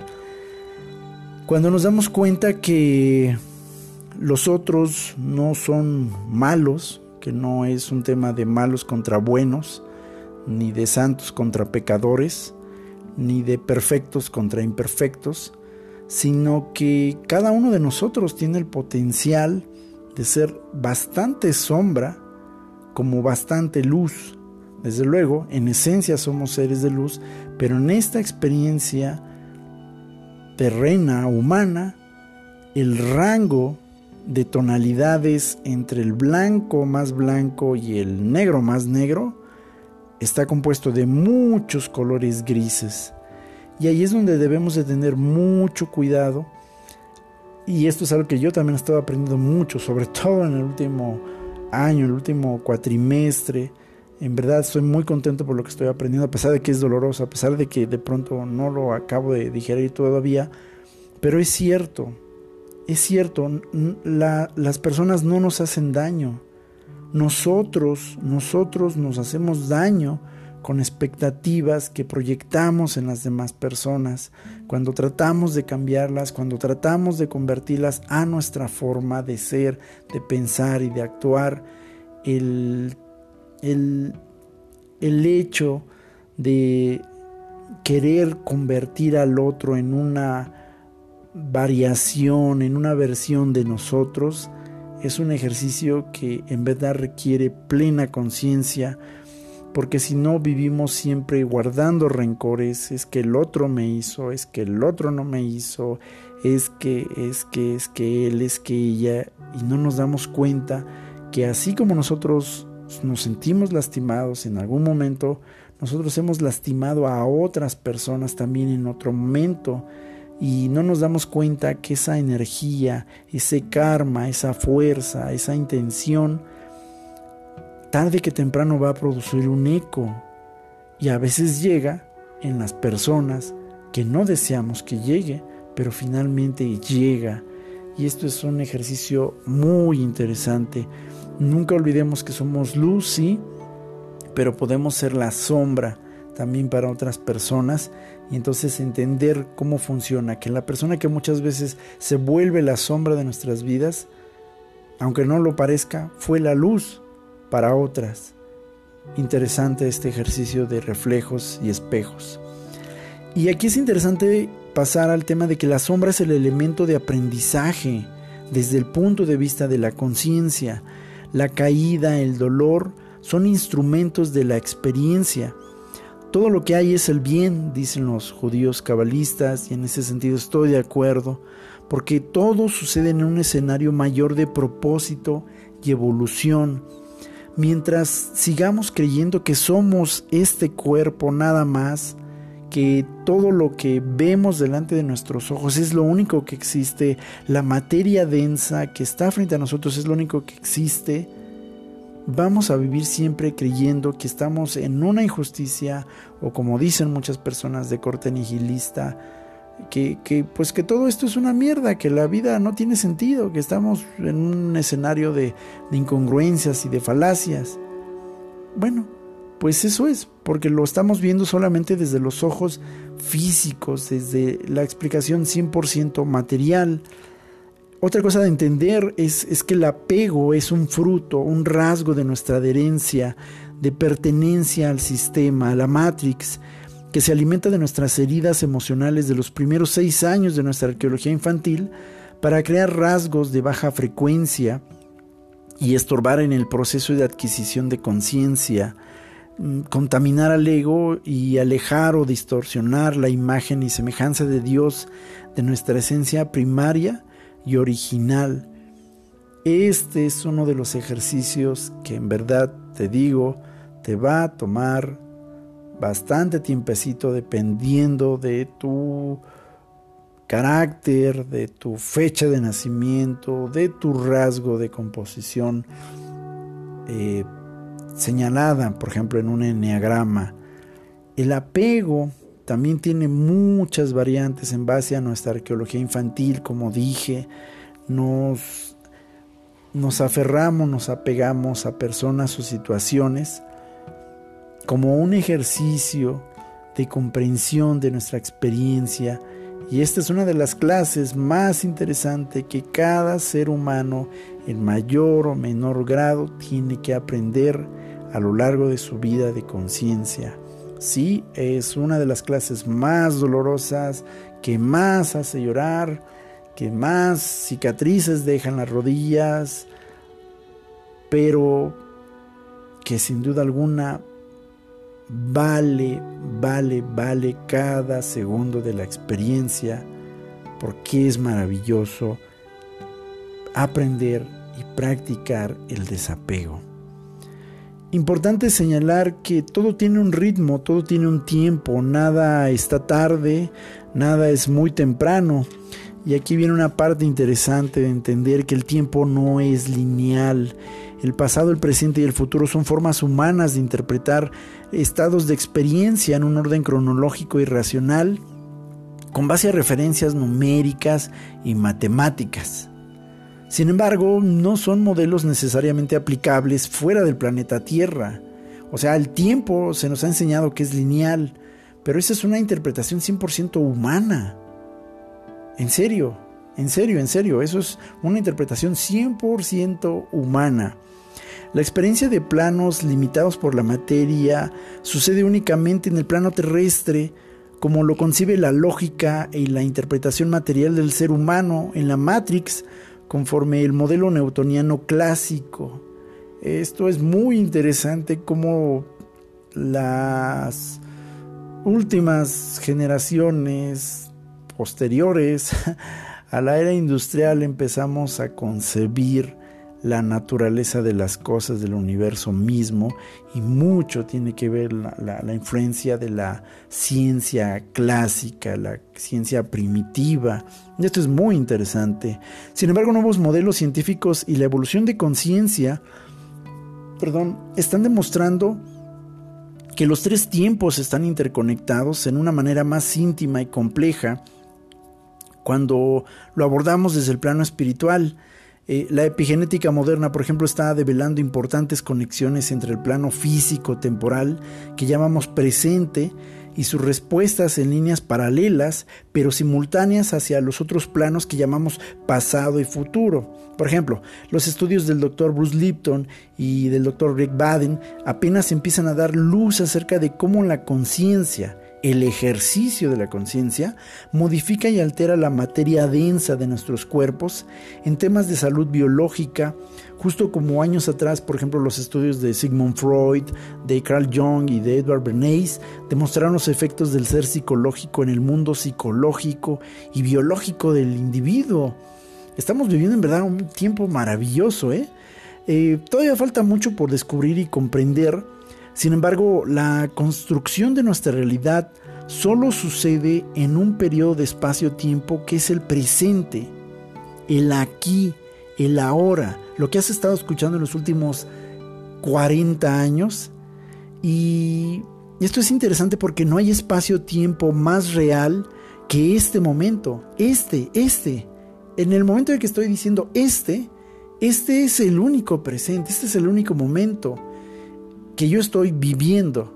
cuando nos damos cuenta que los otros no son malos, que no es un tema de malos contra buenos, ni de santos contra pecadores, ni de perfectos contra imperfectos, sino que cada uno de nosotros tiene el potencial de ser bastante sombra como bastante luz. Desde luego, en esencia somos seres de luz, pero en esta experiencia terrena, humana, el rango de tonalidades entre el blanco más blanco y el negro más negro está compuesto de muchos colores grises. Y ahí es donde debemos de tener mucho cuidado. Y esto es algo que yo también estaba aprendiendo mucho, sobre (laughs) todo en el último año, el último cuatrimestre. En verdad estoy muy contento por lo que estoy aprendiendo, a pesar de que es doloroso, a pesar de que de pronto no lo acabo de digerir todavía. Pero es cierto, es cierto, las personas no nos hacen daño nosotros, nosotros nos hacemos daño con expectativas que proyectamos en las demás personas, cuando tratamos de cambiarlas, cuando tratamos de convertirlas a nuestra forma de ser, de pensar y de actuar, el, el, el hecho de querer convertir al otro en una variación, en una versión de nosotros, es un ejercicio que en verdad requiere plena conciencia, porque si no vivimos siempre guardando rencores, es que el otro me hizo, es que el otro no me hizo, es que, es que, es que él, es que ella, y no nos damos cuenta que así como nosotros nos sentimos lastimados en algún momento, nosotros hemos lastimado a otras personas también en otro momento y no nos damos cuenta que esa energía, ese karma, esa fuerza, esa intención, tarde que temprano va a producir un eco y a veces llega en las personas que no deseamos que llegue, pero finalmente llega. Y esto es un ejercicio muy interesante. Nunca olvidemos que somos luz, sí, pero podemos ser la sombra también para otras personas y entonces entender cómo funciona, que la persona que muchas veces se vuelve la sombra de nuestras vidas, aunque no lo parezca, fue la luz para otras. Interesante este ejercicio de reflejos y espejos. Y aquí es interesante pasar al tema de que la sombra es el elemento de aprendizaje desde el punto de vista de la conciencia. La caída, el dolor son instrumentos de la experiencia todo lo que hay es el bien, dicen los judíos cabalistas, y en ese sentido estoy de acuerdo, porque todo sucede en un escenario mayor de propósito y evolución. Mientras sigamos creyendo que somos este cuerpo nada más, que todo lo que vemos delante de nuestros ojos es lo único que existe, la materia densa que está frente a nosotros es lo único que existe, vamos a vivir siempre creyendo que estamos en una injusticia o como dicen muchas personas de corte nihilista, que, que, pues que todo esto es una mierda, que la vida no tiene sentido, que estamos en un escenario de, de incongruencias y de falacias. Bueno, pues eso es, porque lo estamos viendo solamente desde los ojos físicos, desde la explicación 100% material. Otra cosa de entender es, es, que el apego es un fruto, un rasgo de nuestra adherencia, de pertenencia al sistema, a la Matrix, que se alimenta de nuestras heridas emocionales de los primeros seis años de nuestra arqueología infantil para crear rasgos de baja frecuencia y estorbar en el proceso de adquisición de conciencia, mm, contaminar al ego y alejar o distorsionar la imagen y semejanza de Dios de nuestra esencia primaria y original. Este es uno de los ejercicios que en verdad te digo, te va a tomar bastante tiempecito dependiendo de tu carácter, de tu fecha de nacimiento, de tu rasgo de composición eh, señalada, por ejemplo, en un enneagrama. El apego también tiene muchas variantes en base a nuestra arqueología infantil, como dije, nos, nos aferramos, nos apegamos a personas o situaciones como un ejercicio de comprensión de nuestra experiencia y esta es una de las clases más interesantes que cada ser humano en mayor o menor grado tiene que aprender a lo largo de su vida de conciencia. Sí, es una de las clases más dolorosas, que más hace llorar, que más cicatrices dejan las rodillas, pero que sin duda alguna vale, vale, vale cada segundo de la experiencia, porque es maravilloso aprender y practicar el desapego. Importante señalar que todo tiene un ritmo, todo tiene un tiempo, nada está tarde, nada es muy temprano. Y aquí viene una parte interesante de entender que el tiempo no es lineal. El pasado, el presente y el futuro son formas humanas de interpretar estados de experiencia en un orden cronológico y racional con base a referencias numéricas y matemáticas. Sin embargo, no son modelos necesariamente aplicables fuera del planeta Tierra. O sea, el tiempo se nos ha enseñado que es lineal, pero esa es una interpretación 100% humana. En serio, en serio, en serio, eso es una interpretación 100% humana. La experiencia de planos limitados por la materia sucede únicamente en el plano terrestre, como lo concibe la lógica y la interpretación material del ser humano en la Matrix, conforme el modelo newtoniano clásico. Esto es muy interesante como las últimas generaciones posteriores (laughs) a la era industrial empezamos a concebir la naturaleza de las cosas del universo mismo y mucho tiene que ver la, influencia de la ciencia clásica, la ciencia primitiva. Y esto es muy interesante. Sin embargo, nuevos modelos científicos y la evolución de conciencia, perdón, están demostrando que los tres tiempos están interconectados en una manera más íntima y compleja cuando lo abordamos desde el plano espiritual. Eh, la epigenética moderna, por ejemplo, está develando importantes conexiones entre el plano físico temporal que llamamos presente y sus respuestas en líneas paralelas, pero simultáneas hacia los otros planos que llamamos pasado y futuro. Por ejemplo, los estudios del Dr. Bruce Lipton y del Dr. Rick Baden apenas empiezan a dar luz acerca de cómo la conciencia, el ejercicio de la conciencia modifica y altera la materia densa de nuestros cuerpos en temas de salud biológica, justo como años atrás, por ejemplo, los estudios de Sigmund Freud, de Carl Jung y de Edward Bernays demostraron los efectos del ser psicológico en el mundo psicológico y biológico del individuo. Estamos viviendo en verdad un tiempo maravilloso, ¿eh? eh todavía falta mucho por descubrir y comprender sin embargo, la construcción de nuestra realidad solo sucede en un periodo de espacio-tiempo que es el presente, el aquí, el ahora, lo que has estado escuchando en los últimos 40 años. Y esto es interesante porque no hay espacio-tiempo más real que este momento, este, este. En el momento en que estoy diciendo este, este es el único presente, este es el único momento que yo estoy viviendo.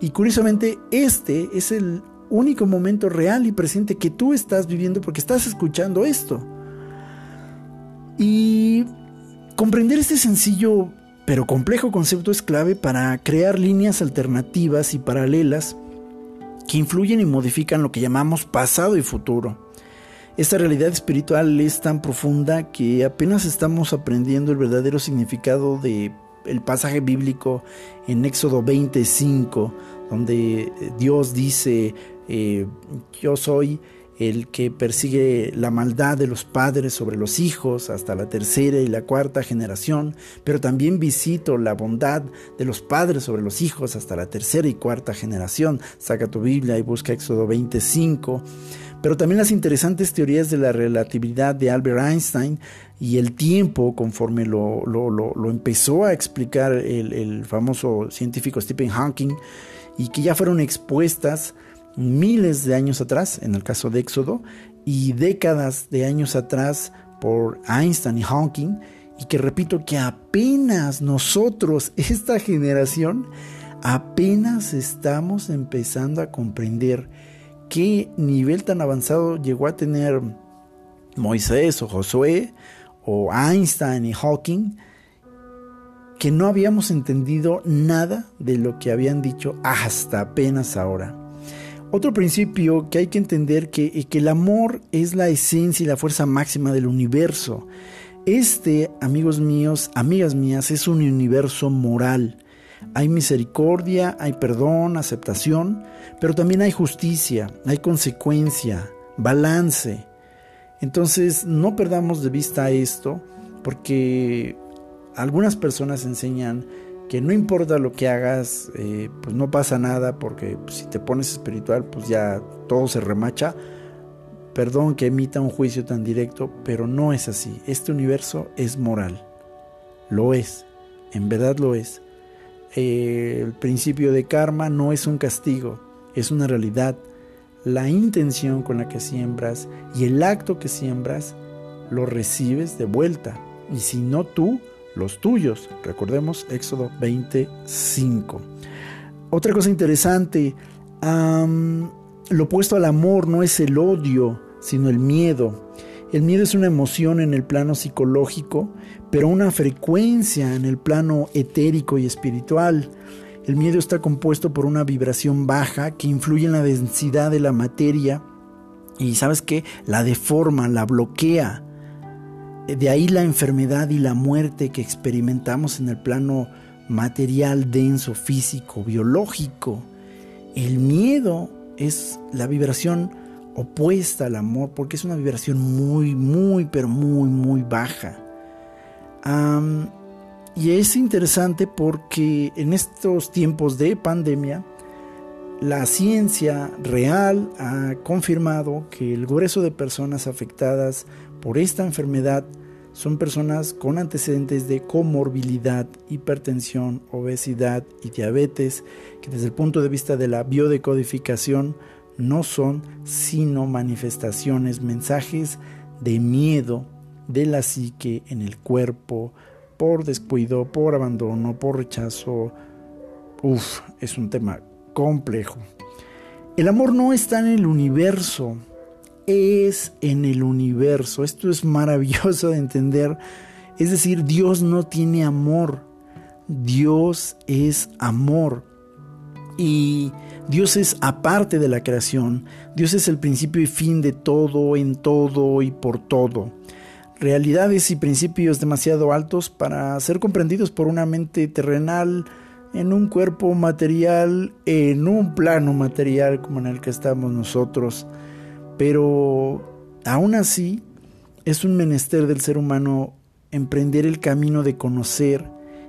Y curiosamente, este es el único momento real y presente que tú estás viviendo porque estás escuchando esto. Y comprender este sencillo pero complejo concepto es clave para crear líneas alternativas y paralelas que influyen y modifican lo que llamamos pasado y futuro. Esta realidad espiritual es tan profunda que apenas estamos aprendiendo el verdadero significado de el pasaje bíblico en Éxodo 25, donde Dios dice, eh, yo soy el que persigue la maldad de los padres sobre los hijos hasta la tercera y la cuarta generación, pero también visito la bondad de los padres sobre los hijos hasta la tercera y cuarta generación. Saca tu Biblia y busca Éxodo 25 pero también las interesantes teorías de la relatividad de Albert Einstein y el tiempo conforme lo, empezó a explicar el, famoso científico Stephen Hawking y que ya fueron expuestas miles de años atrás, en el caso de Éxodo, y décadas de años atrás por Einstein y Hawking, y que repito que apenas nosotros, esta generación, apenas estamos empezando a comprender qué nivel tan avanzado llegó a tener Moisés o Josué o Einstein y Hawking que no habíamos entendido nada de lo que habían dicho hasta apenas ahora. Otro principio que hay que entender que, que el amor es la esencia y la fuerza máxima del universo. Este, amigos míos, amigas mías, es un universo moral. Hay misericordia, hay perdón, aceptación, pero también hay justicia, hay consecuencia, balance. Entonces no perdamos de vista esto porque algunas personas enseñan que no importa lo que hagas, eh, pues no pasa nada porque si te pones espiritual pues ya todo se remacha. Perdón que emita un juicio tan directo, pero no es así. Este universo es moral. Lo es. En verdad lo es. Eh, el principio de karma no es un castigo, es una realidad. La intención con la que siembras y el acto que siembras lo recibes de vuelta. Y si no tú, los tuyos. Recordemos Éxodo 25. Otra cosa interesante, lo opuesto al amor no es el odio, sino el miedo. El miedo es una emoción en el plano psicológico, pero una frecuencia en el plano etérico y espiritual. El miedo está compuesto por una vibración baja que influye en la densidad de la materia y sabes qué, la deforma, la bloquea. De ahí la enfermedad y la muerte que experimentamos en el plano material denso, físico, biológico. El miedo es la vibración opuesta al amor porque es una vibración muy, muy, pero muy, muy baja. y es interesante porque en estos tiempos de pandemia, la ciencia real ha confirmado que el grueso de personas afectadas por esta enfermedad son personas con antecedentes de comorbilidad, hipertensión, obesidad y diabetes, que desde el punto de vista de la biodecodificación no son sino manifestaciones, mensajes de miedo de la psique en el cuerpo por descuido, por abandono, por rechazo. Uf, es un tema complejo. El amor no está en el universo, es en el universo. Esto es maravilloso de entender. Es decir, Dios no tiene amor. Dios es amor. Y Dios es aparte de la creación. Dios es el principio y fin de todo, en todo y por todo. Realidades y principios demasiado altos para ser comprendidos por una mente terrenal, en un cuerpo material, en un plano material como en el que estamos nosotros. Pero aún así es un menester del ser humano emprender el camino de conocer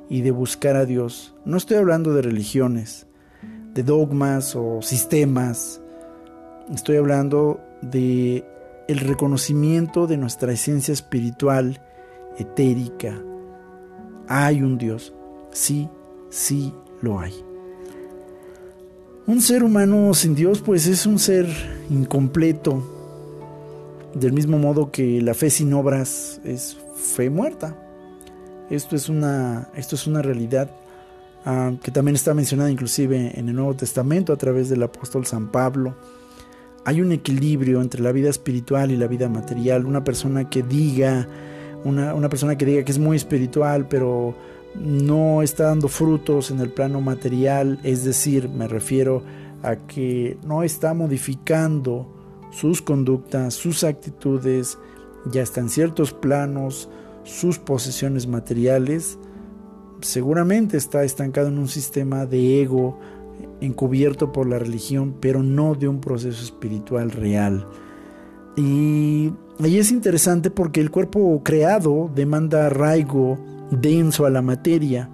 y de buscar a Dios. No estoy hablando de religiones, de dogmas o sistemas. Estoy hablando de el reconocimiento de nuestra esencia espiritual, etérica. Hay un Dios. Sí, sí lo hay. Un ser humano sin Dios pues es un ser incompleto, del mismo modo que la fe sin obras es fe muerta. Esto es una, esto es una realidad ah, que también está mencionada inclusive en el Nuevo Testamento a través del apóstol San Pablo. Hay un equilibrio entre la vida espiritual y la vida material. Una persona que diga, una, una persona que diga que es muy espiritual, pero no está dando frutos en el plano material, es decir, me refiero a que no está modificando sus conductas, sus actitudes, ya está en ciertos planos, sus posesiones materiales, seguramente está estancado en un sistema de ego encubierto por la religión, pero no de un proceso espiritual real. Y ahí es interesante porque el cuerpo creado demanda arraigo, denso a la materia,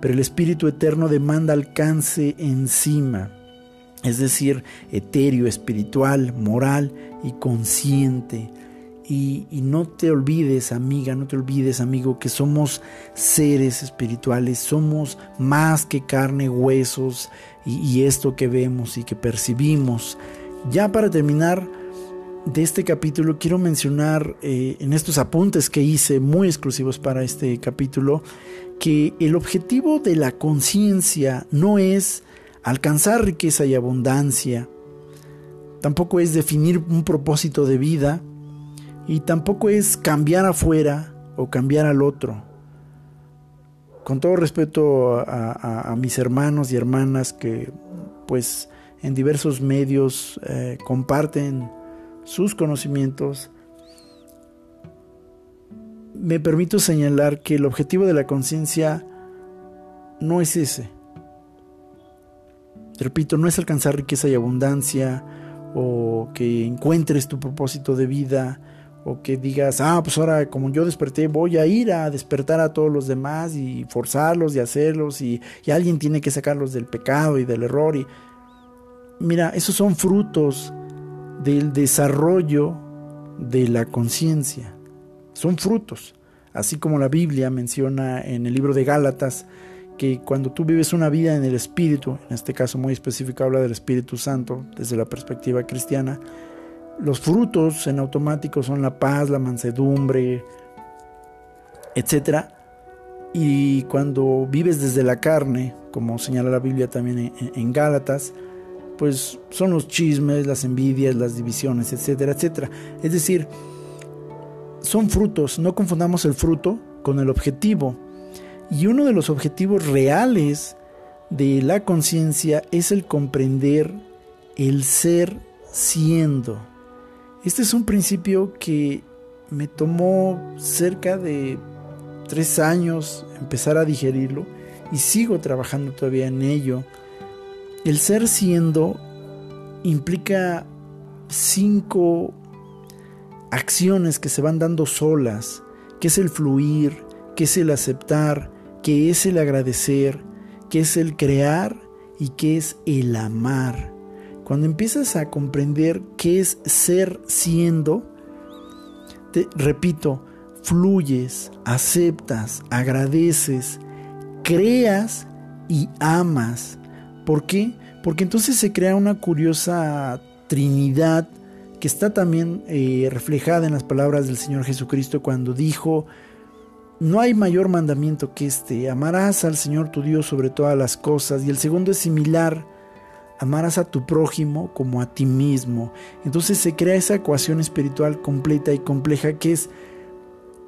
pero el Espíritu Eterno demanda alcance encima, es decir, etéreo, espiritual, moral y consciente. Y, no te olvides, amiga, no te olvides, amigo, que somos seres espirituales, somos más que carne, huesos y, esto que vemos y que percibimos. Ya para terminar, de este capítulo quiero mencionar eh, en estos apuntes que hice muy exclusivos para este capítulo que el objetivo de la conciencia no es alcanzar riqueza y abundancia, tampoco es definir un propósito de vida y tampoco es cambiar afuera o cambiar al otro. Con todo respeto a, mis hermanos y hermanas que pues en diversos medios eh, comparten sus conocimientos, me permito señalar que el objetivo de la conciencia no es ese. Repito, no es alcanzar riqueza y abundancia o que encuentres tu propósito de vida o que digas, ah, pues ahora como yo desperté voy a ir a despertar a todos los demás y forzarlos y hacerlos y, alguien tiene que sacarlos del pecado y del error. Y mira, esos son frutos del desarrollo de la conciencia. Son frutos, así como la Biblia menciona en el libro de Gálatas que cuando tú vives una vida en el Espíritu, en este caso muy específico habla del Espíritu Santo desde la perspectiva cristiana, los frutos en automático son la paz, la mansedumbre, etc. Y cuando vives desde la carne, como señala la Biblia también en, Gálatas, pues son los chismes, las envidias, las divisiones, etcétera, etcétera. Es decir, son frutos, no confundamos el fruto con el objetivo. Y uno de los objetivos reales de la conciencia es el comprender el ser siendo. Este es un principio que me tomó cerca de tres años empezar a digerirlo y sigo trabajando todavía en ello. El ser siendo implica cinco acciones que se van dando solas, que es el fluir, qué es el aceptar, qué es el agradecer, qué es el crear y qué es el amar. Cuando empiezas a comprender qué es ser siendo, te repito, fluyes, aceptas, agradeces, creas y amas. ¿Por qué? Porque entonces se crea una curiosa trinidad que está también eh, reflejada en las palabras del Señor Jesucristo cuando dijo, no hay mayor mandamiento que este, amarás al Señor tu Dios sobre todas las cosas. Y el segundo es similar, amarás a tu prójimo como a ti mismo. Entonces se crea esa ecuación espiritual completa y compleja que es,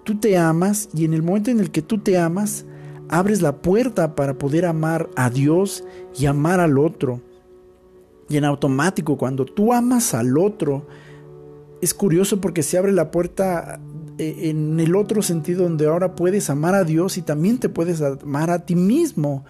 tú te amas y en el momento en el que tú te amas, abres la puerta para poder amar a Dios y amar al otro. Y en automático, cuando tú amas al otro, es curioso porque se abre la puerta eh, en el otro sentido donde ahora puedes amar a Dios y también te puedes amar a ti mismo.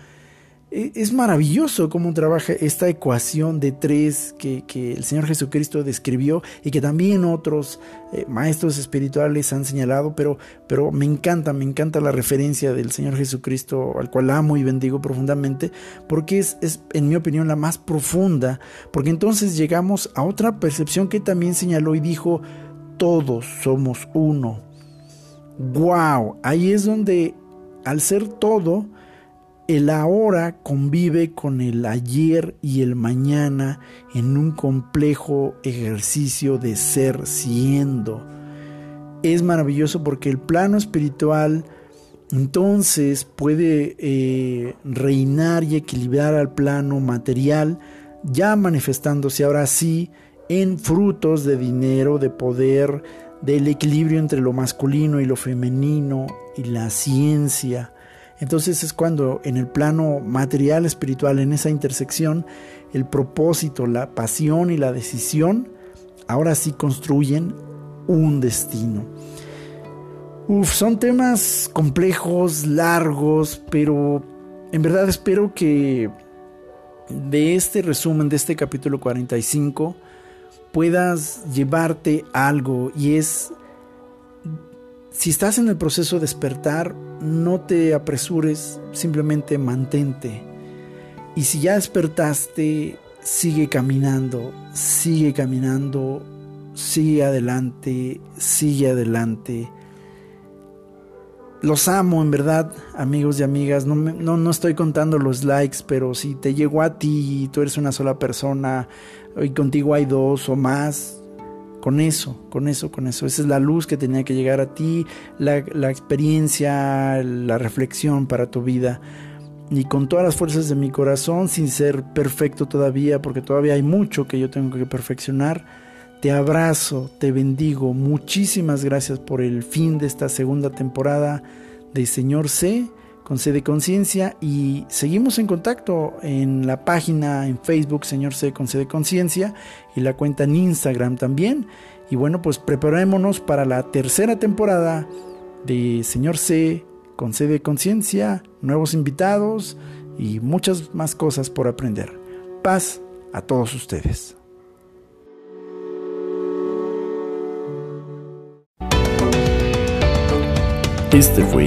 E, es maravilloso cómo trabaja esta ecuación de tres que, el Señor Jesucristo describió y que también otros eh, maestros espirituales han señalado, pero, pero me encanta, me encanta la referencia del Señor Jesucristo, al cual amo y bendigo profundamente, porque es, es, en mi opinión, la más profunda, porque entonces llegamos a otra percepción que también señaló y dijo, todos somos uno. ¡Wow! Ahí es donde, al ser todo, el ahora convive con el ayer y el mañana en un complejo ejercicio de ser siendo. Es maravilloso porque el plano espiritual entonces puede eh, reinar y equilibrar al plano material, ya manifestándose ahora sí en frutos de dinero, de poder, del equilibrio entre lo masculino y lo femenino y la ciencia entonces es cuando en el plano material, espiritual, en esa intersección, el propósito, la pasión y la decisión ahora sí construyen un destino. Uf, son temas complejos, largos, pero en verdad espero que de este resumen, de este capítulo 45, puedas llevarte algo y es si estás en el proceso de despertar, no te apresures, simplemente mantente. Y si ya despertaste, sigue caminando, sigue caminando, sigue adelante, sigue adelante. Los amo, en verdad, amigos y amigas. No, no, no, estoy contando los likes, pero si te llegó a ti y tú eres una sola persona y contigo hay dos o más, con eso, con eso, con eso. Esa es la luz que tenía que llegar a ti, la, experiencia, la reflexión para tu vida. Y con todas las fuerzas de mi corazón, sin ser perfecto todavía, porque todavía hay mucho que yo tengo que perfeccionar, te abrazo, te bendigo. Muchísimas gracias por el fin de esta segunda temporada de Señor C con sede conciencia y seguimos en contacto en la página en Facebook Señor C con sede conciencia y la cuenta en Instagram también. Y bueno, pues preparémonos para la tercera temporada de Señor C con sede conciencia, nuevos invitados y muchas más cosas por aprender. Paz a todos ustedes. Este fue